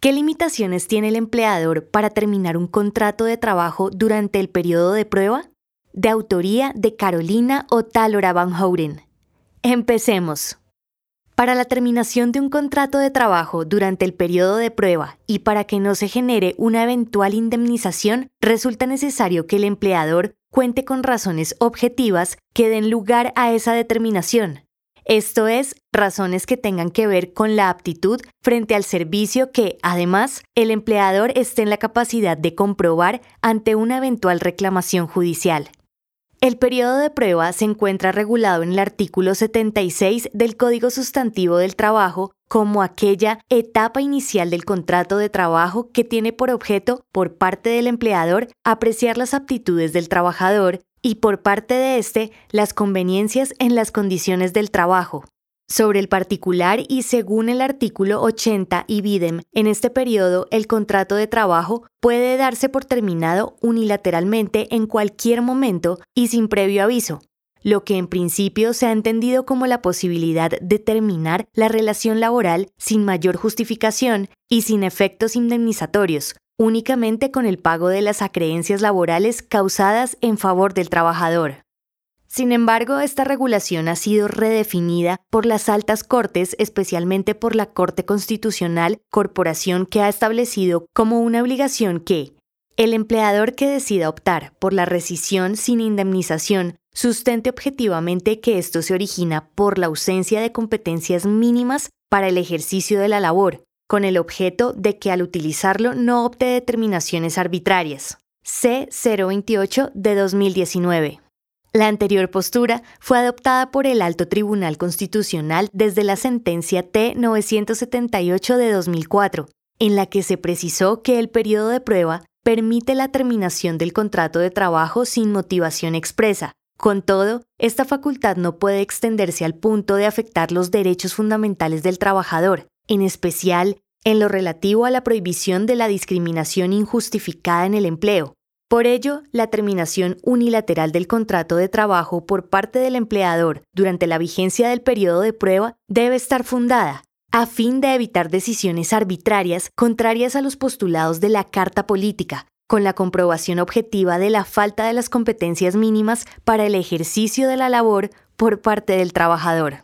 ¿Qué limitaciones tiene el empleador para terminar un contrato de trabajo durante el periodo de prueba? De autoría de Carolina Otálora Van Houten. Empecemos. Para la terminación de un contrato de trabajo durante el periodo de prueba y para que no se genere una eventual indemnización, resulta necesario que el empleador cuente con razones objetivas que den lugar a esa determinación, esto es, razones que tengan que ver con la aptitud frente al servicio que, además, el empleador esté en la capacidad de comprobar ante una eventual reclamación judicial. El periodo de prueba se encuentra regulado en el artículo 76 del Código Sustantivo del Trabajo como aquella etapa inicial del contrato de trabajo que tiene por objeto, por parte del empleador, apreciar las aptitudes del trabajador, y por parte de éste las conveniencias en las condiciones del trabajo. Sobre el particular y según el artículo 80 y BIDEM, en este periodo el contrato de trabajo puede darse por terminado unilateralmente en cualquier momento y sin previo aviso, lo que en principio se ha entendido como la posibilidad de terminar la relación laboral sin mayor justificación y sin efectos indemnizatorios, únicamente con el pago de las acreencias laborales causadas en favor del trabajador. Sin embargo, esta regulación ha sido redefinida por las altas cortes, especialmente por la Corte Constitucional, corporación que ha establecido como una obligación que el empleador que decida optar por la rescisión sin indemnización sustente objetivamente que esto se origina por la ausencia de competencias mínimas para el ejercicio de la labor, con el objeto de que al utilizarlo no opte determinaciones arbitrarias. C028 de 2019. La anterior postura fue adoptada por el Alto Tribunal Constitucional desde la sentencia T978 de 2004, en la que se precisó que el periodo de prueba permite la terminación del contrato de trabajo sin motivación expresa. Con todo, esta facultad no puede extenderse al punto de afectar los derechos fundamentales del trabajador, en especial en lo relativo a la prohibición de la discriminación injustificada en el empleo. Por ello, la terminación unilateral del contrato de trabajo por parte del empleador durante la vigencia del periodo de prueba debe estar fundada, a fin de evitar decisiones arbitrarias contrarias a los postulados de la Carta Política, con la comprobación objetiva de la falta de las competencias mínimas para el ejercicio de la labor por parte del trabajador.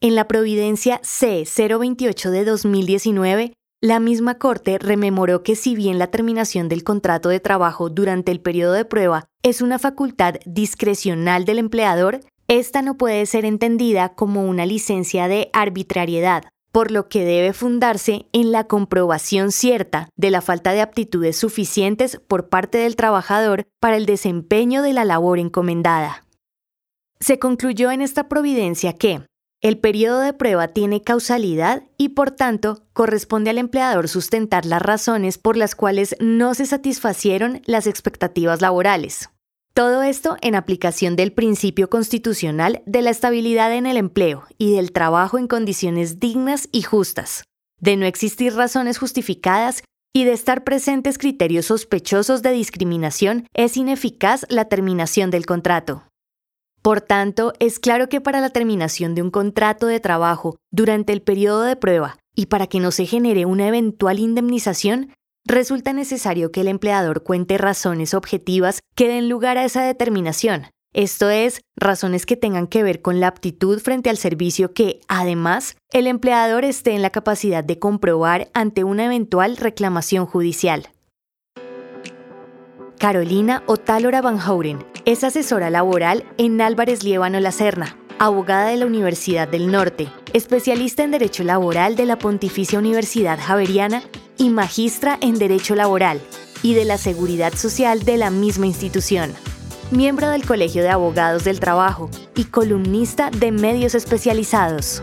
En la Providencia C-028 de 2019, la misma Corte rememoró que si bien la terminación del contrato de trabajo durante el periodo de prueba es una facultad discrecional del empleador, esta no puede ser entendida como una licencia de arbitrariedad, por lo que debe fundarse en la comprobación cierta de la falta de aptitudes suficientes por parte del trabajador para el desempeño de la labor encomendada. Se concluyó en esta providencia que, el periodo de prueba tiene causalidad y por tanto corresponde al empleador sustentar las razones por las cuales no se satisfacieron las expectativas laborales. Todo esto en aplicación del principio constitucional de la estabilidad en el empleo y del trabajo en condiciones dignas y justas, de no existir razones justificadas y de estar presentes criterios sospechosos de discriminación es ineficaz la terminación del contrato. Por tanto, es claro que para la terminación de un contrato de trabajo durante el periodo de prueba y para que no se genere una eventual indemnización, resulta necesario que el empleador cuente razones objetivas que den lugar a esa determinación. Esto es, razones que tengan que ver con la aptitud frente al servicio que, además, el empleador esté en la capacidad de comprobar ante una eventual reclamación judicial. Carolina Otálora Van Houten es asesora laboral en Álvarez Liébano La Serna, abogada de la Universidad del Norte, especialista en Derecho Laboral de la Pontificia Universidad Javeriana y magistra en Derecho Laboral y de la Seguridad Social de la misma institución. Miembro del Colegio de Abogados del Trabajo y columnista de medios especializados.